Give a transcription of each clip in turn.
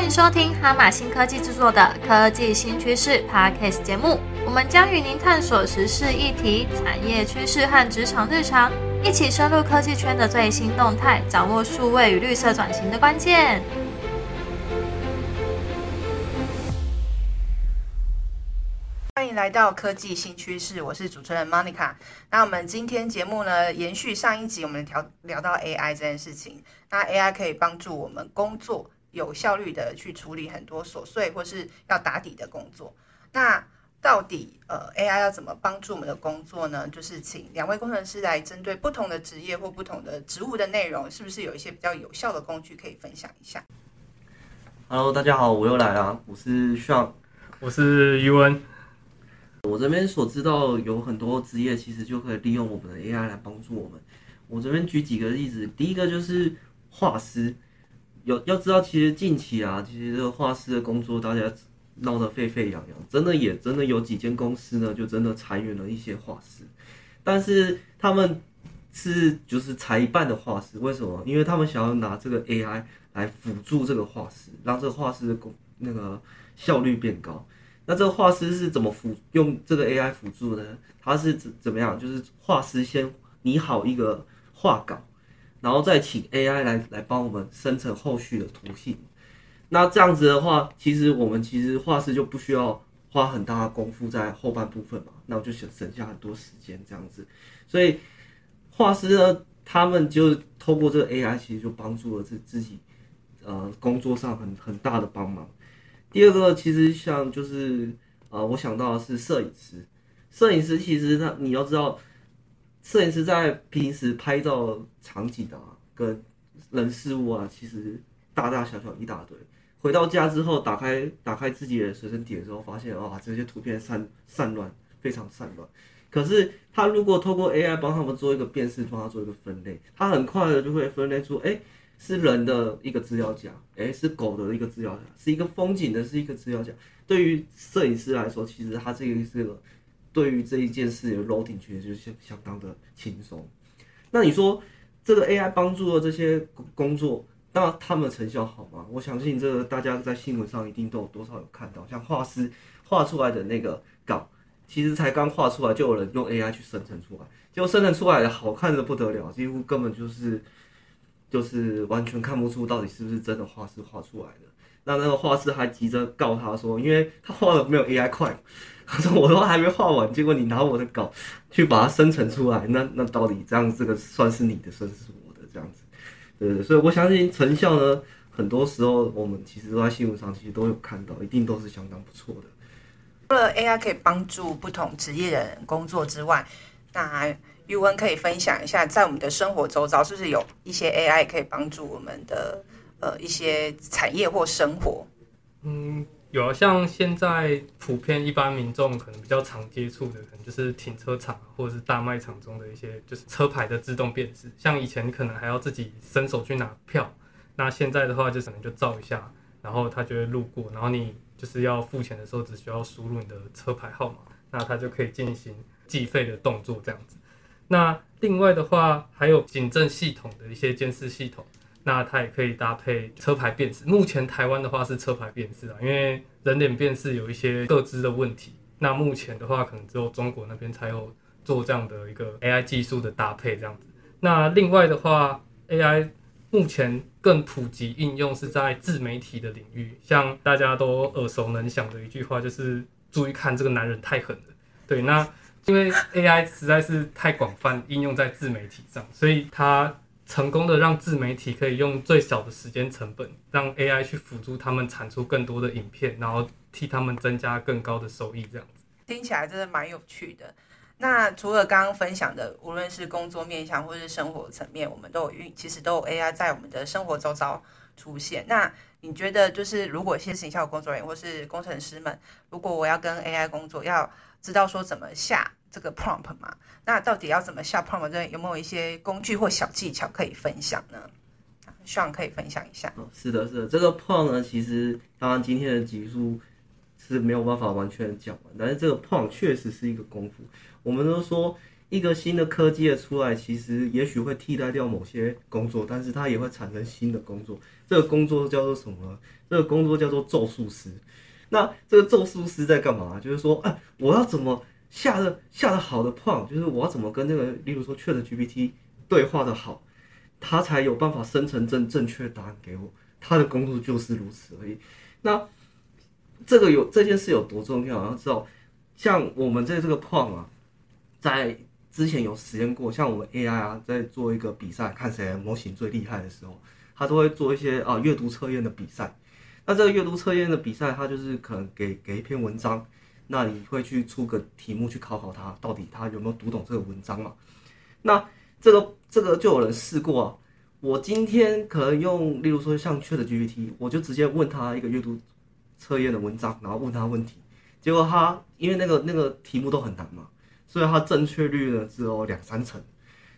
欢迎收听哈马新科技制作的科技新趋势 Podcast 节目。我们将与您探索时事议题、产业趋势和职场日常，一起深入科技圈的最新动态，掌握数位与绿色转型的关键。欢迎来到科技新趋势，我是主持人 Monica。那我们今天节目呢，延续上一集，我们聊聊到 AI 这件事情。那 AI 可以帮助我们工作有效率的去处理很多琐碎或是要打底的工作。那到底呃 AI 要怎么帮助我们的工作呢？就是请两位工程师来针对不同的职业或不同的职务的内容，是不是有一些比较有效的工具可以分享一下？Hello，大家好，我又来了，我是 Sean。我是余文，我这边所知道有很多职业其实就可以利用我们的 AI 来帮助我们。我这边举几个例子，第一个就是画师，有要知道，其实近期啊，其实这个画师的工作大家闹得沸沸扬扬，真的也真的有几间公司呢，就真的裁员了一些画师，但是他们是就是裁一半的画师，为什么？因为他们想要拿这个 AI 来辅助这个画师，让这个画师的工那个效率变高。那这个画师是怎么辅用这个 AI 辅助呢？他是怎怎么样？就是画师先拟好一个画稿，然后再请 AI 来来帮我们生成后续的图形。那这样子的话，其实我们其实画师就不需要花很大的功夫在后半部分嘛，那我就省省下很多时间这样子。所以画师呢，他们就透过这个 AI，其实就帮助了自自己呃工作上很很大的帮忙。第二个其实像就是呃，我想到的是摄影师。摄影师其实他你要知道，摄影师在平时拍照场景啊，跟人事物啊，其实大大小小一大堆。回到家之后，打开打开自己的随身碟之后，发现哇，这些图片散散乱，非常散乱。可是他如果透过 AI 帮他们做一个辨识，帮他做一个分类，他很快的就会分类出，哎、是人的一个资料夹，哎，是狗的一个资料夹，是一个风景的，是一个资料夹。对于摄影师来说，其实他这个是个对于这一件事的 loading 其实就是相相当的轻松。那你说这个 AI 帮助了这些工作，那他们成效好吗？我相信这个大家在新闻上一定都有多少有看到，像画师画出来的那个稿，其实才刚画出来，就有人用 AI 去生成出来，结果生成出来的好看的不得了，几乎根本就是就是完全看不出到底是不是真的画师画出来的。那那个画师还急着告他说，因为他画的没有 AI 快，他 说我都还没画完，结果你拿我的稿去把它生成出来，那那到底这样这个算是你的，算是我的这样子，对对，所以我相信成效呢，很多时候我们其实都在新闻上其实都有看到，一定都是相当不错的。除了 AI 可以帮助不同职业的人工作之外，那余文可以分享一下，在我们的生活周遭，是不是有一些 AI 可以帮助我们的呃一些产业或生活？嗯，有啊，像现在普遍一般民众可能比较常接触的，可能就是停车场或者是大卖场中的一些就是车牌的自动辨识。像以前可能还要自己伸手去拿票，那现在的话就可能就照一下，然后它就会路过，然后你就是要付钱的时候只需要输入你的车牌号码，那它就可以进行计费的动作这样子。那另外的话，还有警政系统的一些监视系统。那它也可以搭配车牌辨识。目前台湾的话是车牌辨识啊，因为人脸辨识有一些各自的问题。那目前的话，可能只有中国那边才有做这样的一个 AI 技术的搭配这样子。那另外的话，AI 目前更普及应用是在自媒体的领域，像大家都耳熟能详的一句话就是“注意看，这个男人太狠了”。对，那因为 AI 实在是太广泛应用在自媒体上，所以它成功的让自媒体可以用最小的时间成本，让 AI 去辅助他们产出更多的影片，然后替他们增加更高的收益，这样子。听起来真的蛮有趣的。那除了刚刚分享的，无论是工作面向或是生活层面，我们都有运，其实都有 AI 在我们的生活周遭出现。那你觉得，就是如果一些行销工作人员或是工程师们，如果我要跟 AI 工作，要知道说怎么下这个 prompt 嘛？那到底要怎么下 prompt？这有没有一些工具或小技巧可以分享呢？希望可以分享一下。哦，是的，是的，这个 prompt 呢，其实当然今天的集数是没有办法完全讲完，但是这个 prompt 确实是一个功夫。我们都说一个新的科技的出来，其实也许会替代掉某些工作，但是它也会产生新的工作。这个工作叫做什么？这个工作叫做咒术师。那这个咒术师在干嘛？就是说，哎，我要怎么下的下的好的 prompt，就是我要怎么跟那个，例如说 Chat GPT 对话的好，他才有办法生成正正确答案给我。他的工作就是如此而已。那这个有这件事有多重要？要知道，像我们在这个 prompt 啊，在之前有实验过，像我们 AI 啊，在做一个比赛，看谁模型最厉害的时候，他都会做一些啊阅读测验的比赛。那这个阅读测验的比赛，它就是可能给给一篇文章，那你会去出个题目去考考他，到底他有没有读懂这个文章嘛？那这个这个就有人试过啊。我今天可能用，例如说像 ChatGPT，我就直接问他一个阅读测验的文章，然后问他问题，结果他因为那个那个题目都很难嘛，所以他正确率呢只有两三成。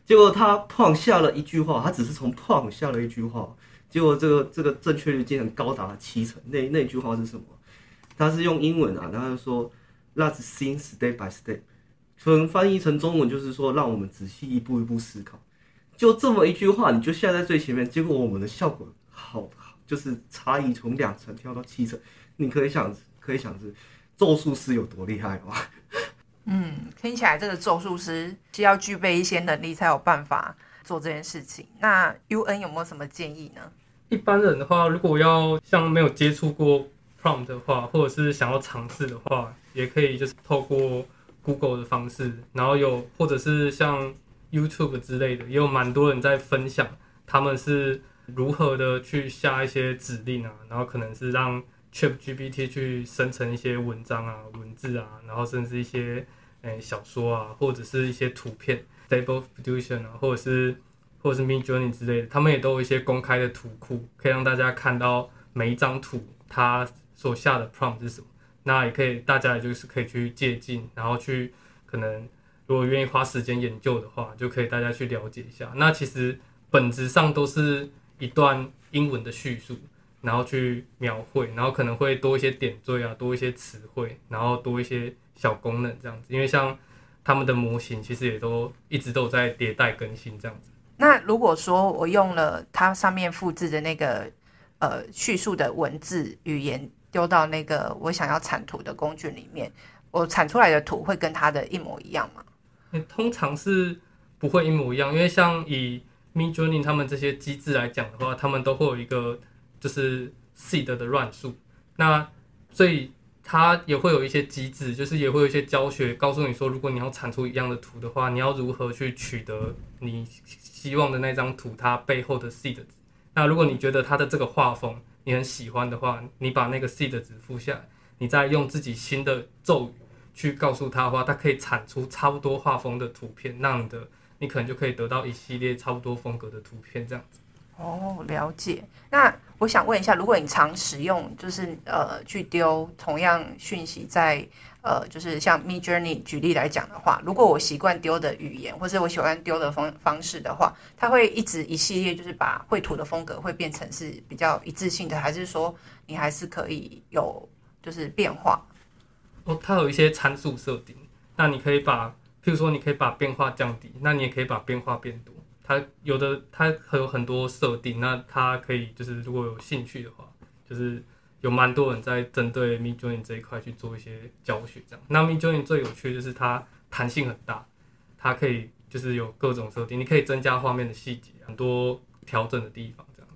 结果他碰下了一句话，他只是从碰下了一句话，结果这个这个正确率竟然高达七成。那那句话是什么？他是用英文啊，然后就说 Let's think step by step，可能翻译成中文就是说让我们仔细一步一步思考。就这么一句话，你就下在最前面，结果我们的效果好，就是差异从两层跳到七层，你可以想，可以想是咒术师有多厉害吗？嗯，听起来这个咒术师是要具备一些能力才有办法做这件事情。那 U N 有没有什么建议呢？一般人的话，如果要像没有接触过 prompt 的话，或者是想要尝试的话，也可以就是透过 Google 的方式，然后有或者是像。YouTube 之类的也有蛮多人在分享，他们是如何的去下一些指令啊，然后可能是让 ChatGPT 去生成一些文章啊、文字啊，然后甚至一些诶小说啊，或者是一些图片 Stable Diffusion 啊，或者是或者是 Midjourney 之类的，他们也都有一些公开的图库，可以让大家看到每一张图它所下的 prompt 是什么。那也可以大家也就是可以去借鉴，然后去可能。如果愿意花时间研究的话，就可以大家去了解一下。那其实本质上都是一段英文的叙述，然后去描绘，然后可能会多一些点缀啊，多一些词汇，然后多一些小功能这样子。因为像他们的模型，其实也都一直都有在迭代更新这样子。那如果说我用了它上面复制的那个呃叙述的文字语言，丢到那个我想要产图的工具里面，我产出来的图会跟它的一模一样吗？通常是不会一模一样，因为像以 Midjourney 他们这些机制来讲的话，他们都会有一个就是 seed 的乱数。那所以它也会有一些机制，就是也会有一些教学，告诉你说，如果你要产出一样的图的话，你要如何去取得你希望的那张图它背后的 seed。那如果你觉得它的这个画风你很喜欢的话，你把那个 seed 值付下，你再用自己新的咒语。去告诉他的话，它可以产出差不多画风的图片，那样的你可能就可以得到一系列差不多风格的图片，这样子。哦，了解。那我想问一下，如果你常使用，就是呃，去丢同样讯息在呃，就是像 Me Journey 举例来讲的话，如果我习惯丢的语言，或者我喜欢丢的方方式的话，它会一直一系列就是把绘图的风格会变成是比较一致性的，还是说你还是可以有就是变化？哦，它有一些参数设定，那你可以把，譬如说，你可以把变化降低，那你也可以把变化变多。它有的，它还有很多设定，那它可以就是如果有兴趣的话，就是有蛮多人在针对 Midjourney 这一块去做一些教学，这样。那 Midjourney 最有趣就是它弹性很大，它可以就是有各种设定，你可以增加画面的细节，很多调整的地方。这样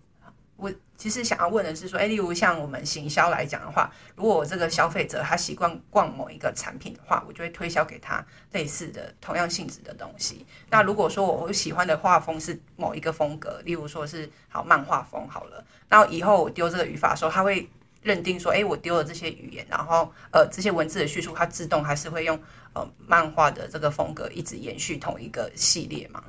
我其实想要问的是说，哎，例如像我们行销来讲的话，如果我这个消费者他习惯逛某一个产品的话，我就会推销给他类似的同样性质的东西。那如果说我喜欢的画风是某一个风格，例如说是好漫画风好了，那以后我丢这个语法的时候，他会认定说，哎，我丢了这些语言，然后呃这些文字的叙述，它自动还是会用呃漫画的这个风格一直延续同一个系列吗？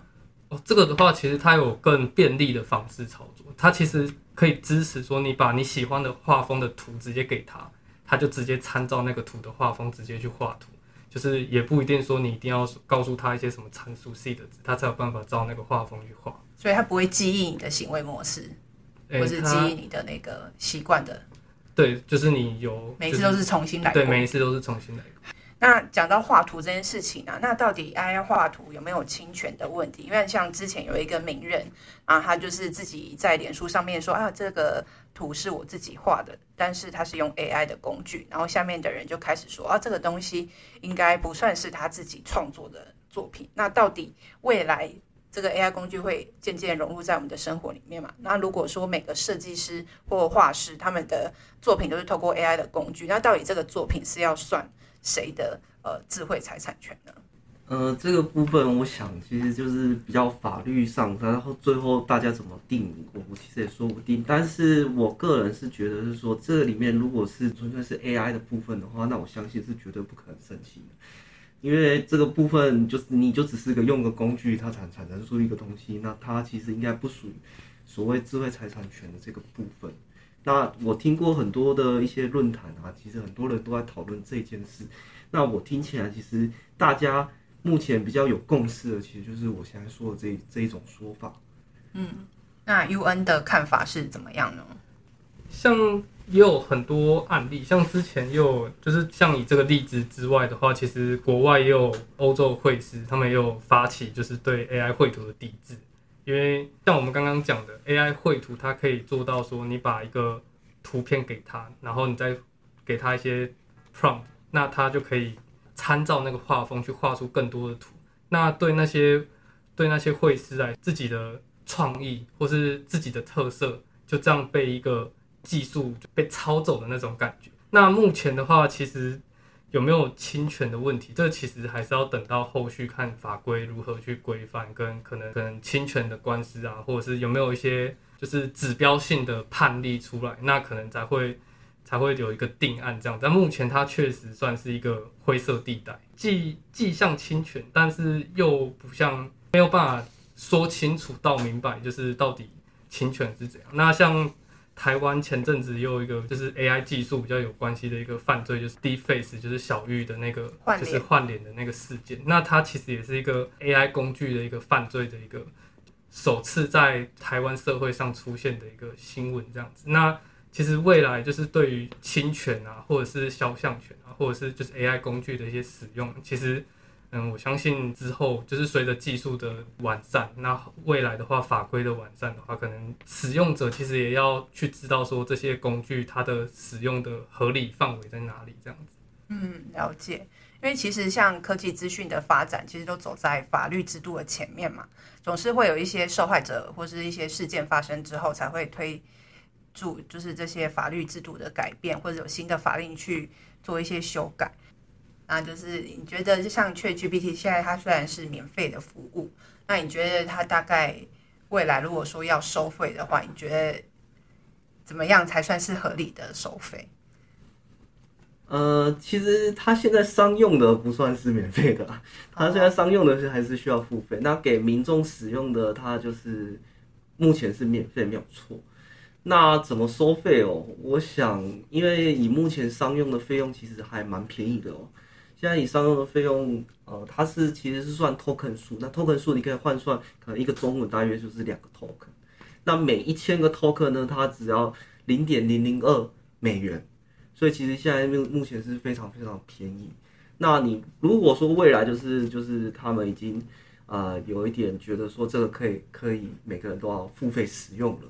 哦，这个的话，其实它有更便利的方式操作。它其实可以支持说，你把你喜欢的画风的图直接给他，他就直接参照那个图的画风直接去画图。就是也不一定说你一定要告诉他一些什么参数 C 的值，他才有办法照那个画风去画。所以它不会记忆你的行为模式，或是记忆你的那个习惯的。对，就是你有每次都是重新来。对，每一次都是重新来过。那讲到画图这件事情啊、那到底 AI 画图有没有侵权的问题？因为像之前有一个名人啊，他就是自己在脸书上面说啊，这个图是我自己画的，但是他是用 AI 的工具，然后下面的人就开始说啊，这个东西应该不算是他自己创作的作品。那到底未来这个 AI 工具会渐渐融入在我们的生活里面嘛？那如果说每个设计师或画师他们的作品都是透过 AI 的工具，那到底这个作品是要算谁的呃智慧财产权呢？呃，这个部分我想其实就是比较法律上，然后最后大家怎么定，我其实也说不定。但是我个人是觉得是说，这里面如果是纯粹是 AI 的部分的话，那我相信是绝对不可能申请的，因为这个部分就是你就只是个用个工具，它产产生出一个东西，那它其实应该不属于所谓智慧财产权的这个部分。那我听过很多的一些论坛啊，其实很多人都在讨论这件事。那我听起来，其实大家目前比较有共识的，其实就是我现在说的这这一种说法。嗯那 UN 的看法是怎么样呢？像也有很多案例，像之前也有，就是像以这个例子之外的话，其实国外也有欧洲绘师，他们也有发起就是对 AI 绘图的抵制，因为像我们刚刚讲的 AI 绘图，它可以做到说你把一个图片给他，然后你再给他一些 prompt，那他就可以参照那个画风去画出更多的图。那对那些对那些绘师来，自己的创意或是自己的特色，就这样被一个技术被抄走的那种感觉。那目前的话，其实有没有侵权的问题，这其实还是要等到后续看法规如何去规范，跟可能可能侵权的官司啊，或者是有没有一些就是指标性的判例出来，那可能才会才会有一个定案这样。但目前它确实算是一个灰色地带，既既像侵权，但是又不像没有办法说清楚到明白，就是到底侵权是怎样。那像台湾前阵子也有一个就是 AI 技术比较有关系的一个犯罪，就是 Deepface，就是小玉的那个就是换脸的那个事件。那它其实也是一个 AI 工具的一个犯罪的一个首次在台湾社会上出现的一个新闻这样子。那其实未来就是对于侵权啊，或者是肖像权啊，或者是就是 AI 工具的一些使用，其实嗯，我相信之后就是随着技术的完善，那未来的话法规的完善的话，可能使用者其实也要去知道说这些工具它的使用的合理范围在哪里，这样子。嗯，了解。因为其实像科技资讯的发展，其实都走在法律制度的前面嘛，总是会有一些受害者或是一些事件发生之后，才会推注就是这些法律制度的改变，或者有新的法令去做一些修改。那就是你觉得，就像 ChatGPT 现在它虽然是免费的服务，那你觉得它大概未来如果说要收费的话，你觉得怎么样才算是合理的收费？呃，其实它现在商用的不算是免费的，它现在商用的是还是需要付费。那给民众使用的，它就是目前是免费，没有错。那怎么收费哦？我想，因为以目前商用的费用其实还蛮便宜的哦。现在以商用的费用，呃，它是其实是算 token 数，那 token 数你可以换算，可能一个中文大约就是两个 token。那每一千个 token 呢，它只要零点零零二美元。所以其实现在目目前是非常非常便宜。那你如果说未来就是就是他们已经呃有一点觉得说这个可以可以每个人都要付费使用了，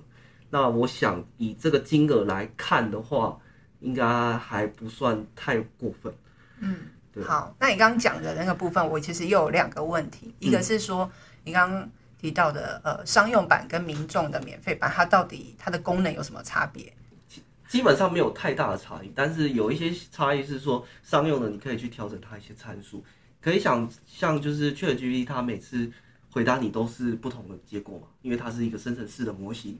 那我想以这个金额来看的话，应该还不算太过分。嗯，好，那你刚刚讲的那个部分，我其实又有两个问题，一个是说你刚刚提到的呃商用版跟民众的免费版，它到底它的功能有什么差别？基本上没有太大的差异，但是有一些差异是说商用的你可以去调整它一些参数，可以想像就是 ChatGPT 它每次回答你都是不同的结果嘛，因为它是一个生成式的模型。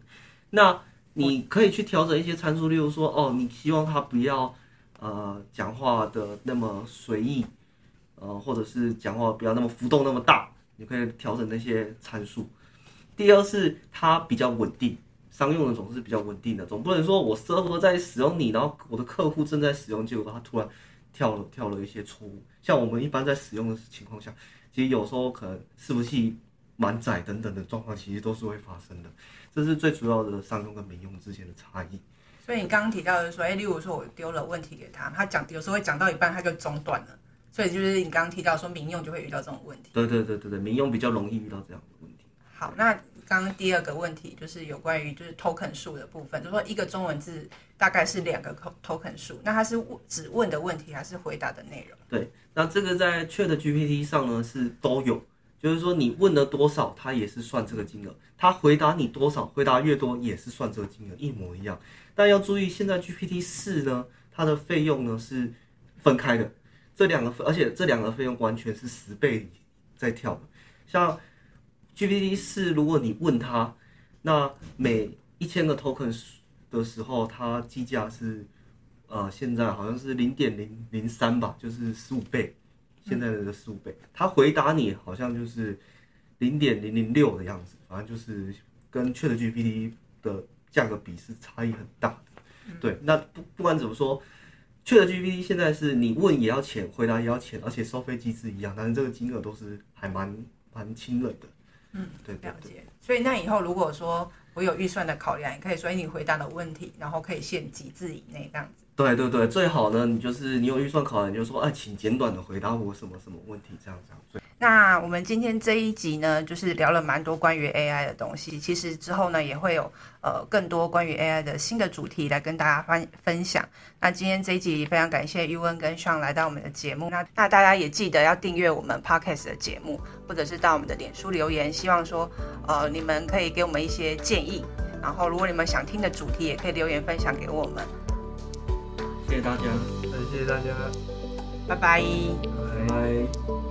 那你可以去调整一些参数，例如说哦，你希望它不要呃讲话的那么随意，呃，或者是讲话不要那么浮动那么大，你可以调整那些参数。第二是它比较稳定。商用的总是比较稳定的，总不能说我适合在使用你，然后我的客户正在使用，结果他突然跳了跳了一些错误。像我们一般在使用的情况下，其实有时候可能伺服器满载等等的状况，其实都是会发生的。这是最主要的商用跟民用之间的差异。所以你刚刚提到的说，哎，例如说我丢了问题给他，他讲有时候会讲到一半他就中断了，所以就是你刚刚提到说民用就会遇到这种问题。对对对对对，民用比较容易遇到这样的问题。好，那刚刚第二个问题就是有关于就是 token 数的部分，就是说一个中文字大概是两个 token 数，那它是只问的问题还是回答的内容？对，那这个在 Chat GPT 上呢是都有，就是说你问了多少，它也是算这个金额；它回答你多少，回答越多也是算这个金额，一模一样。但要注意，现在 GPT 四呢，它的费用呢是分开的。这两个，而且这两个费用完全是十倍在跳的。像 GPT 四，如果你问他，那每一千个 token 的时候，它计价是呃，现在好像是零点零零三吧，就是十五倍，现在的十五倍。他回答你好像就是零点零零六的样子，反正就是跟 Chat GPT 的价格比是差异很大的。对，那不不管怎么说。去了 GPT 现在是你问也要钱，回答也要钱，而且收费机制一样，但是这个金额都是还蛮蛮亲人的。嗯，对，了解。所以那以后如果说我有预算的考量，也可以说你回答的问题，然后可以限几字以内这样子。对对对，最好呢，你就是你有预算考量，就说哎，请简短的回答我什么什么问题这样子。那我们今天这一集呢，就是聊了蛮多关于 AI 的东西。其实之后呢，也会有呃更多关于 AI 的新的主题来跟大家分分享。那今天这一集非常感谢 U N 跟 Sean 来到我们的节目。那那大家也记得要订阅我们 Podcast 的节目，或者是到我们的脸书留言，希望说呃你们可以给我们一些建议。然后如果你们想听的主题，也可以留言分享给我们。谢谢大家，谢谢大家，拜拜，拜拜。